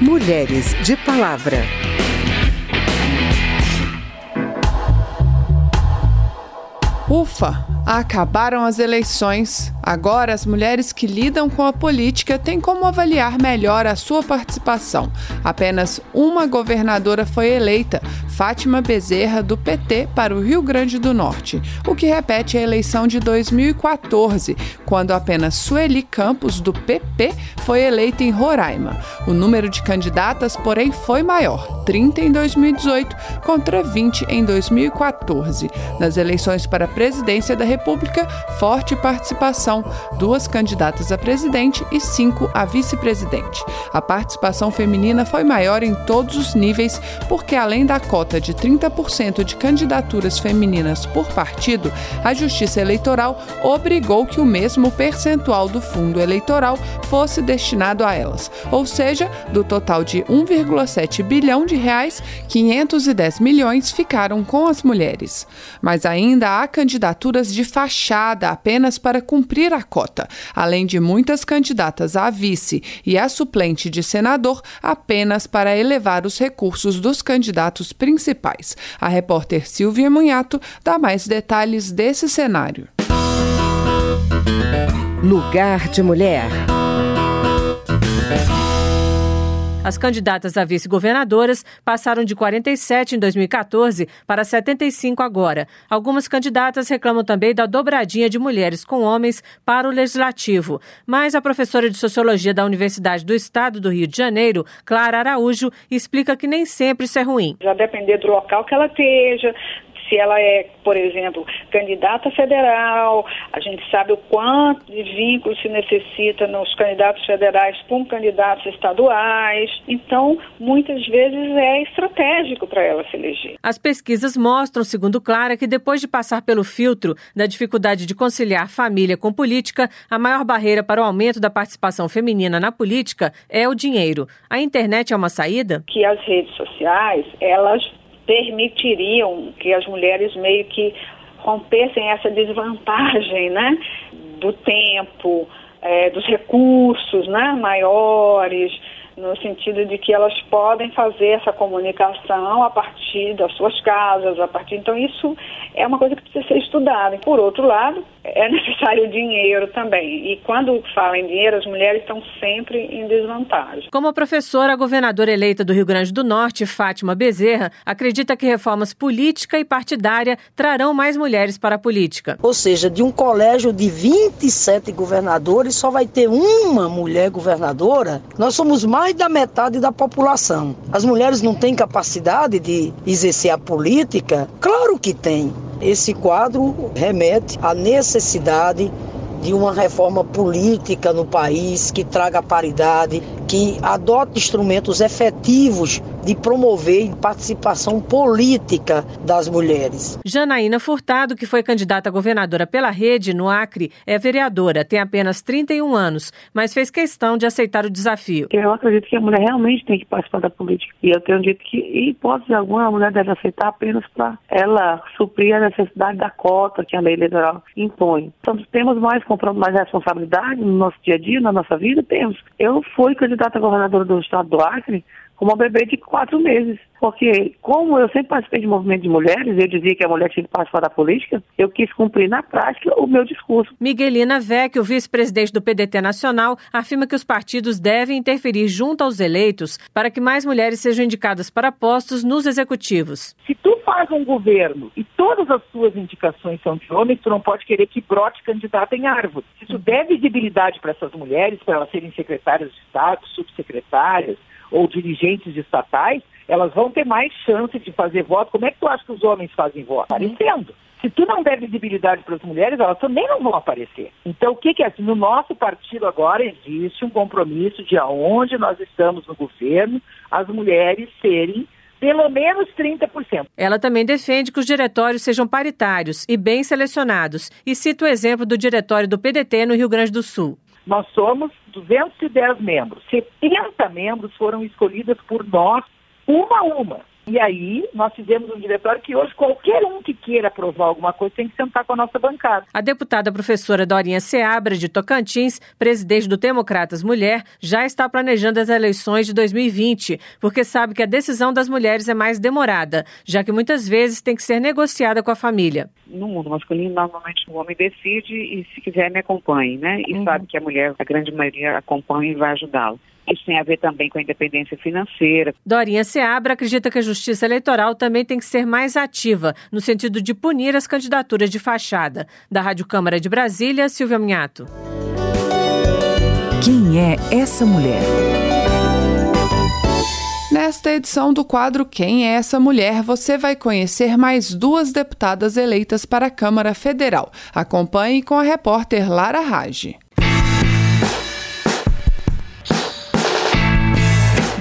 Mulheres de Palavra. Ufa! Acabaram as eleições. Agora, as mulheres que lidam com a política têm como avaliar melhor a sua participação. Apenas uma governadora foi eleita, Fátima Bezerra, do PT, para o Rio Grande do Norte, o que repete a eleição de 2014, quando apenas Sueli Campos, do PP, foi eleita em Roraima. O número de candidatas, porém, foi maior, 30 em 2018 contra 20 em 2014. Nas eleições para a presidência da República, forte participação, duas candidatas a presidente e cinco a vice-presidente. A participação feminina foi maior em todos os níveis, porque além da cota de 30% de candidaturas femininas por partido, a Justiça Eleitoral obrigou que o mesmo percentual do fundo eleitoral fosse destinado a elas, ou seja, do total de 1,7 bilhão de reais, 510 milhões ficaram com as mulheres. Mas ainda há candidaturas de fachada apenas para cumprir a cota, além de muitas candidatas a vice e a suplente de senador apenas para elevar os recursos dos candidatos principais. A repórter Silvia Munhato dá mais detalhes desse cenário. Lugar de Mulher. As candidatas a vice-governadoras passaram de 47 em 2014 para 75 agora. Algumas candidatas reclamam também da dobradinha de mulheres com homens para o legislativo. Mas a professora de sociologia da Universidade do Estado do Rio de Janeiro, Clara Araújo, explica que nem sempre isso é ruim. Já depender do local que ela esteja, se ela é, por exemplo, candidata federal, a gente sabe o quanto de vínculos se necessita nos candidatos federais com candidatos estaduais. Então, muitas vezes é estratégico para ela se eleger. As pesquisas mostram, segundo Clara, que depois de passar pelo filtro da dificuldade de conciliar família com política, a maior barreira para o aumento da participação feminina na política é o dinheiro. A internet é uma saída? Que as redes sociais, elas permitiriam que as mulheres meio que rompessem essa desvantagem, né, do tempo, é, dos recursos, né, maiores, no sentido de que elas podem fazer essa comunicação a partir das suas casas, a partir. Então isso é uma coisa que precisa ser estudada. E por outro lado, é necessário dinheiro também. E quando fala em dinheiro, as mulheres estão sempre em desvantagem. Como a professora, a governadora eleita do Rio Grande do Norte, Fátima Bezerra, acredita que reformas política e partidária trarão mais mulheres para a política. Ou seja, de um colégio de 27 governadores, só vai ter uma mulher governadora. Nós somos mais da metade da população. As mulheres não têm capacidade de exercer a política? Claro que tem. Esse quadro remete à necessidade de uma reforma política no país que traga paridade, que adote instrumentos efetivos de promover participação política das mulheres. Janaína Furtado, que foi candidata a governadora pela Rede no Acre, é vereadora, tem apenas 31 anos, mas fez questão de aceitar o desafio. Eu acredito que a mulher realmente tem que participar da política. E eu tenho dito que, em hipótese alguma, a mulher deve aceitar apenas para ela suprir a necessidade da cota que a lei eleitoral impõe. Então, temos mais mais responsabilidade no nosso dia a dia, na nossa vida? Temos. Eu fui candidata a governadora do estado do Acre uma bebê de quatro meses. Porque, como eu sempre participei de movimento de mulheres, eu dizia que a mulher tinha que participar da política, eu quis cumprir na prática o meu discurso. Miguelina Vecchio, vice-presidente do PDT Nacional, afirma que os partidos devem interferir junto aos eleitos para que mais mulheres sejam indicadas para postos nos executivos. Se tu faz um governo e todas as suas indicações são de homens, tu não pode querer que brote candidato em árvore. Tu der visibilidade para essas mulheres, para elas serem secretárias de Estado, subsecretárias, ou dirigentes estatais, elas vão ter mais chance de fazer voto. Como é que tu acha que os homens fazem voto? Aparecendo. Se tu não der visibilidade para as mulheres, elas também não vão aparecer. Então, o que, que é? No nosso partido agora existe um compromisso de aonde nós estamos no governo, as mulheres serem pelo menos 30%. Ela também defende que os diretórios sejam paritários e bem selecionados e cita o exemplo do diretório do PDT no Rio Grande do Sul. Nós somos 210 membros. 70 membros foram escolhidas por nós, uma a uma. E aí, nós fizemos um diretório que hoje qualquer um que queira aprovar alguma coisa tem que sentar com a nossa bancada. A deputada professora Dorinha Seabra, de Tocantins, presidente do Democratas Mulher, já está planejando as eleições de 2020, porque sabe que a decisão das mulheres é mais demorada, já que muitas vezes tem que ser negociada com a família. No mundo masculino, normalmente o homem decide e, se quiser, me acompanhe, né? E uhum. sabe que a mulher, a grande maioria, acompanha e vai ajudá-lo. Isso tem a ver também com a independência financeira. Dorinha Seabra acredita que a justiça eleitoral também tem que ser mais ativa, no sentido de punir as candidaturas de fachada. Da Rádio Câmara de Brasília, Silvia Minhato. Quem é essa mulher? Nesta edição do quadro Quem é essa mulher, você vai conhecer mais duas deputadas eleitas para a Câmara Federal. Acompanhe com a repórter Lara Rage.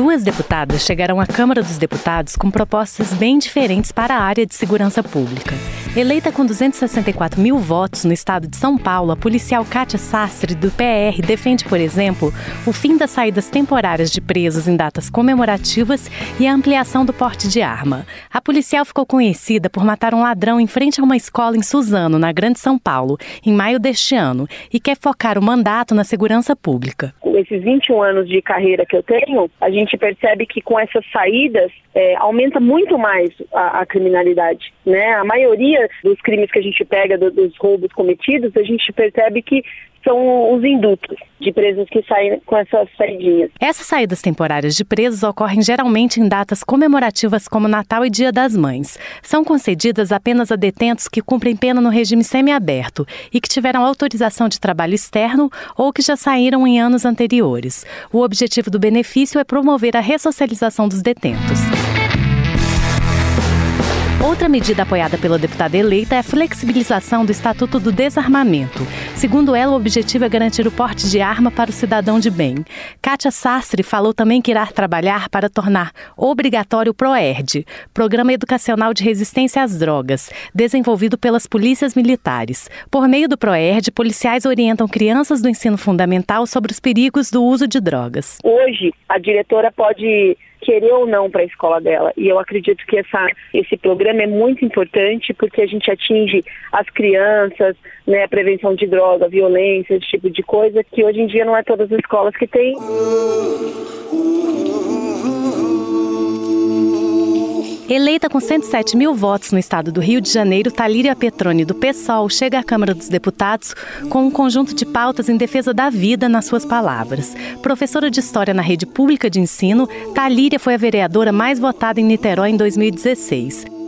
Duas deputadas chegaram à Câmara dos Deputados com propostas bem diferentes para a área de segurança pública. Eleita com 264 mil votos no estado de São Paulo, a policial Kátia Sastre, do PR, defende, por exemplo, o fim das saídas temporárias de presos em datas comemorativas e a ampliação do porte de arma. A policial ficou conhecida por matar um ladrão em frente a uma escola em Suzano, na Grande São Paulo, em maio deste ano, e quer focar o mandato na segurança pública. Com esses 21 anos de carreira que eu tenho, a gente percebe que com essas saídas é, aumenta muito mais a, a criminalidade. Né? A maioria dos crimes que a gente pega, do, dos roubos cometidos, a gente percebe que são os indutos de presos que saem com essas saidinhas. Essas saídas temporárias de presos ocorrem geralmente em datas comemorativas como Natal e Dia das Mães. São concedidas apenas a detentos que cumprem pena no regime semiaberto e que tiveram autorização de trabalho externo ou que já saíram em anos anteriores. O objetivo do benefício é promover a ressocialização dos detentos. Outra medida apoiada pela deputada eleita é a flexibilização do Estatuto do Desarmamento. Segundo ela, o objetivo é garantir o porte de arma para o cidadão de bem. Kátia Sastre falou também que irá trabalhar para tornar obrigatório o PROERD, Programa Educacional de Resistência às Drogas, desenvolvido pelas polícias militares. Por meio do PROERD, policiais orientam crianças do ensino fundamental sobre os perigos do uso de drogas. Hoje, a diretora pode querer ou não para a escola dela. E eu acredito que essa, esse programa é muito importante porque a gente atinge as crianças, né, prevenção de droga, violência, esse tipo de coisa, que hoje em dia não é todas as escolas que têm. Eleita com 107 mil votos no estado do Rio de Janeiro, Talíria Petroni, do PSOL, chega à Câmara dos Deputados com um conjunto de pautas em defesa da vida, nas suas palavras. Professora de História na rede pública de ensino, Talíria foi a vereadora mais votada em Niterói em 2016.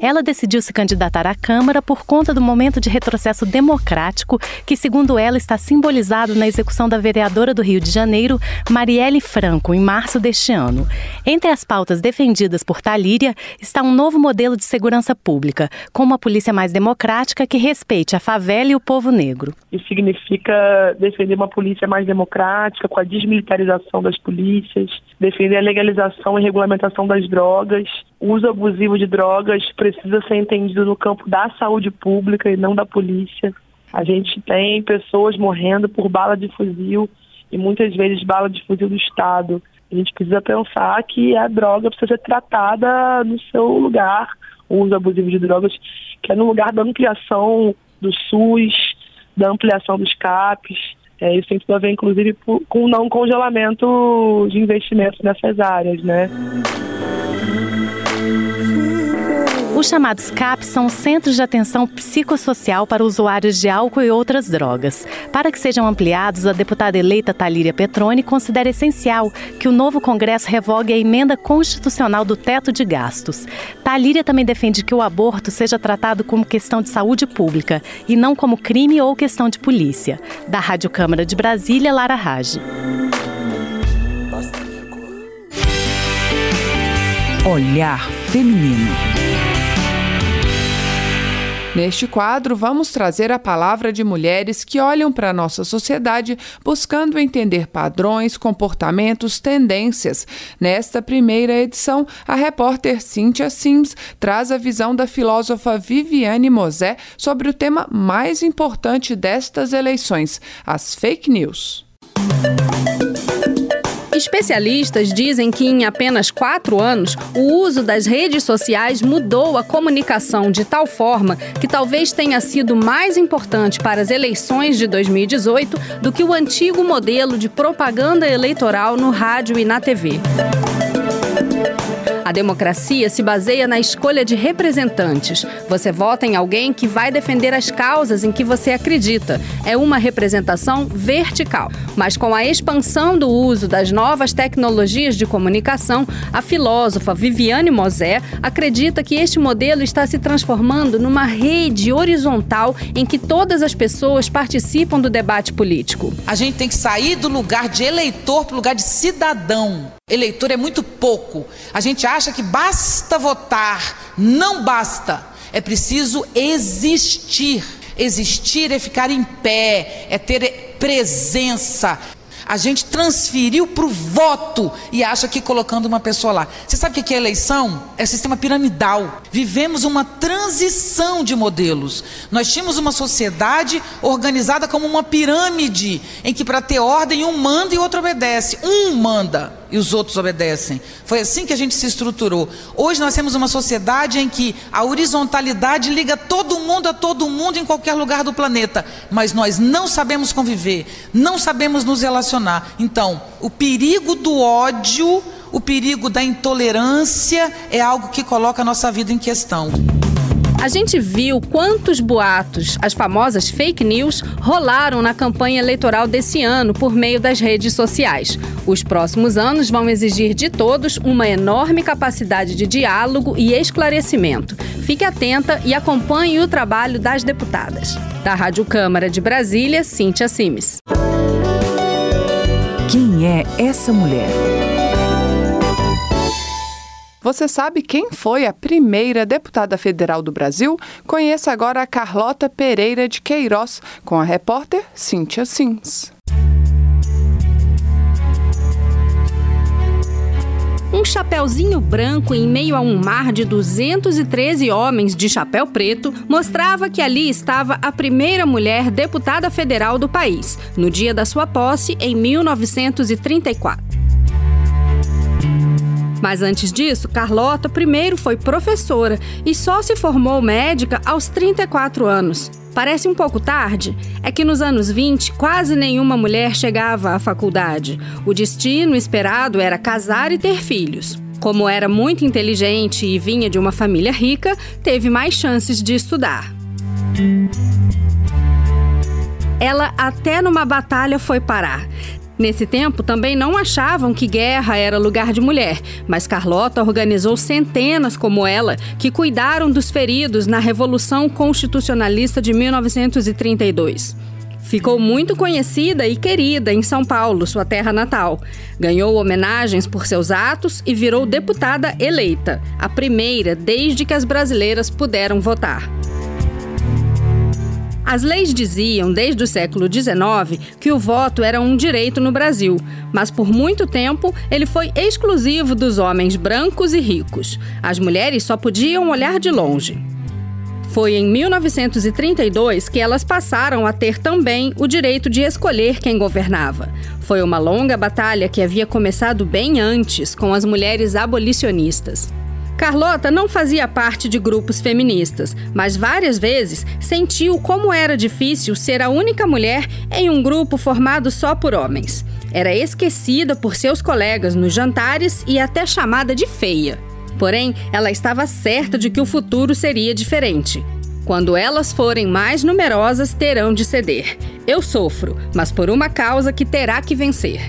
Ela decidiu se candidatar à Câmara por conta do momento de retrocesso democrático que, segundo ela, está simbolizado na execução da vereadora do Rio de Janeiro, Marielle Franco, em março deste ano. Entre as pautas defendidas por Talíria está um novo modelo de segurança pública, com uma polícia mais democrática que respeite a favela e o povo negro. Isso significa defender uma polícia mais democrática, com a desmilitarização das polícias, defender a legalização e regulamentação das drogas, o uso abusivo de drogas precisa ser entendido no campo da saúde pública e não da polícia. A gente tem pessoas morrendo por bala de fuzil e muitas vezes bala de fuzil do Estado. A gente precisa pensar que a droga precisa ser tratada no seu lugar, o uso abusivo de drogas, que é no lugar da ampliação do SUS, da ampliação dos CAPs. É, isso tem tudo a ver, inclusive, com o não congelamento de investimentos nessas áreas, né? Os chamados CAPs são centros de atenção psicossocial para usuários de álcool e outras drogas. Para que sejam ampliados, a deputada eleita Talíria Petroni considera essencial que o novo Congresso revogue a emenda constitucional do teto de gastos. Talíria também defende que o aborto seja tratado como questão de saúde pública e não como crime ou questão de polícia. Da Rádio Câmara de Brasília, Lara Rage. Olhar Feminino. Neste quadro, vamos trazer a palavra de mulheres que olham para a nossa sociedade buscando entender padrões, comportamentos, tendências. Nesta primeira edição, a repórter Cynthia Sims traz a visão da filósofa Viviane Mosé sobre o tema mais importante destas eleições: as fake news. Especialistas dizem que em apenas quatro anos, o uso das redes sociais mudou a comunicação de tal forma que talvez tenha sido mais importante para as eleições de 2018 do que o antigo modelo de propaganda eleitoral no rádio e na TV. A democracia se baseia na escolha de representantes. Você vota em alguém que vai defender as causas em que você acredita. É uma representação vertical. Mas com a expansão do uso das novas tecnologias de comunicação, a filósofa Viviane Mosé acredita que este modelo está se transformando numa rede horizontal em que todas as pessoas participam do debate político. A gente tem que sair do lugar de eleitor para o lugar de cidadão. Eleitor é muito pouco. A gente acha que basta votar. Não basta. É preciso existir. Existir é ficar em pé, é ter presença, a gente transferiu para o voto e acha que colocando uma pessoa lá. Você sabe o que é eleição? É sistema piramidal. Vivemos uma transição de modelos. Nós tínhamos uma sociedade organizada como uma pirâmide, em que para ter ordem um manda e outro obedece. Um manda e os outros obedecem. Foi assim que a gente se estruturou. Hoje nós temos uma sociedade em que a horizontalidade liga todo mundo a todo mundo em qualquer lugar do planeta, mas nós não sabemos conviver, não sabemos nos relacionar então, o perigo do ódio, o perigo da intolerância é algo que coloca a nossa vida em questão. A gente viu quantos boatos, as famosas fake news, rolaram na campanha eleitoral desse ano por meio das redes sociais. Os próximos anos vão exigir de todos uma enorme capacidade de diálogo e esclarecimento. Fique atenta e acompanhe o trabalho das deputadas. Da Rádio Câmara de Brasília, Cíntia Simes. Quem é essa mulher? Você sabe quem foi a primeira deputada federal do Brasil? Conheça agora a Carlota Pereira de Queiroz, com a repórter Cíntia Sims. Um chapéuzinho branco em meio a um mar de 213 homens de chapéu preto mostrava que ali estava a primeira mulher deputada federal do país, no dia da sua posse, em 1934. Mas antes disso, Carlota primeiro foi professora e só se formou médica aos 34 anos. Parece um pouco tarde? É que nos anos 20 quase nenhuma mulher chegava à faculdade. O destino esperado era casar e ter filhos. Como era muito inteligente e vinha de uma família rica, teve mais chances de estudar. Ela até numa batalha foi parar. Nesse tempo, também não achavam que guerra era lugar de mulher, mas Carlota organizou centenas como ela que cuidaram dos feridos na Revolução Constitucionalista de 1932. Ficou muito conhecida e querida em São Paulo, sua terra natal. Ganhou homenagens por seus atos e virou deputada eleita, a primeira desde que as brasileiras puderam votar. As leis diziam, desde o século XIX, que o voto era um direito no Brasil, mas por muito tempo ele foi exclusivo dos homens brancos e ricos. As mulheres só podiam olhar de longe. Foi em 1932 que elas passaram a ter também o direito de escolher quem governava. Foi uma longa batalha que havia começado bem antes com as mulheres abolicionistas. Carlota não fazia parte de grupos feministas, mas várias vezes sentiu como era difícil ser a única mulher em um grupo formado só por homens. Era esquecida por seus colegas nos jantares e até chamada de feia. Porém, ela estava certa de que o futuro seria diferente. Quando elas forem mais numerosas, terão de ceder. Eu sofro, mas por uma causa que terá que vencer.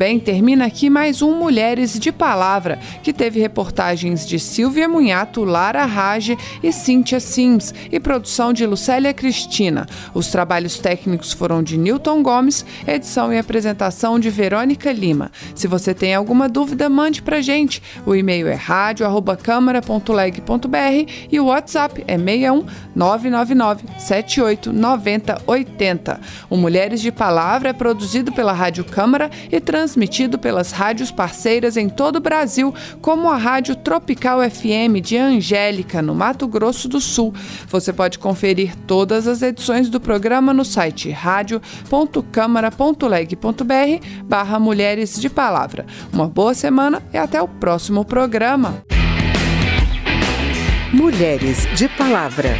Bem, termina aqui mais um Mulheres de Palavra, que teve reportagens de Silvia Munhato, Lara Rage e Cíntia Sims, e produção de Lucélia Cristina. Os trabalhos técnicos foram de Newton Gomes, edição e apresentação de Verônica Lima. Se você tem alguma dúvida, mande pra gente. O e-mail é rádio@câmara.leg.br e o WhatsApp é 61 999 78 90 80. O Mulheres de Palavra é produzido pela Rádio Câmara e trans transmitido pelas rádios parceiras em todo o Brasil, como a Rádio Tropical FM de Angélica, no Mato Grosso do Sul. Você pode conferir todas as edições do programa no site radio.câmara.leg.br barra Mulheres de Palavra. Uma boa semana e até o próximo programa. Mulheres de Palavra.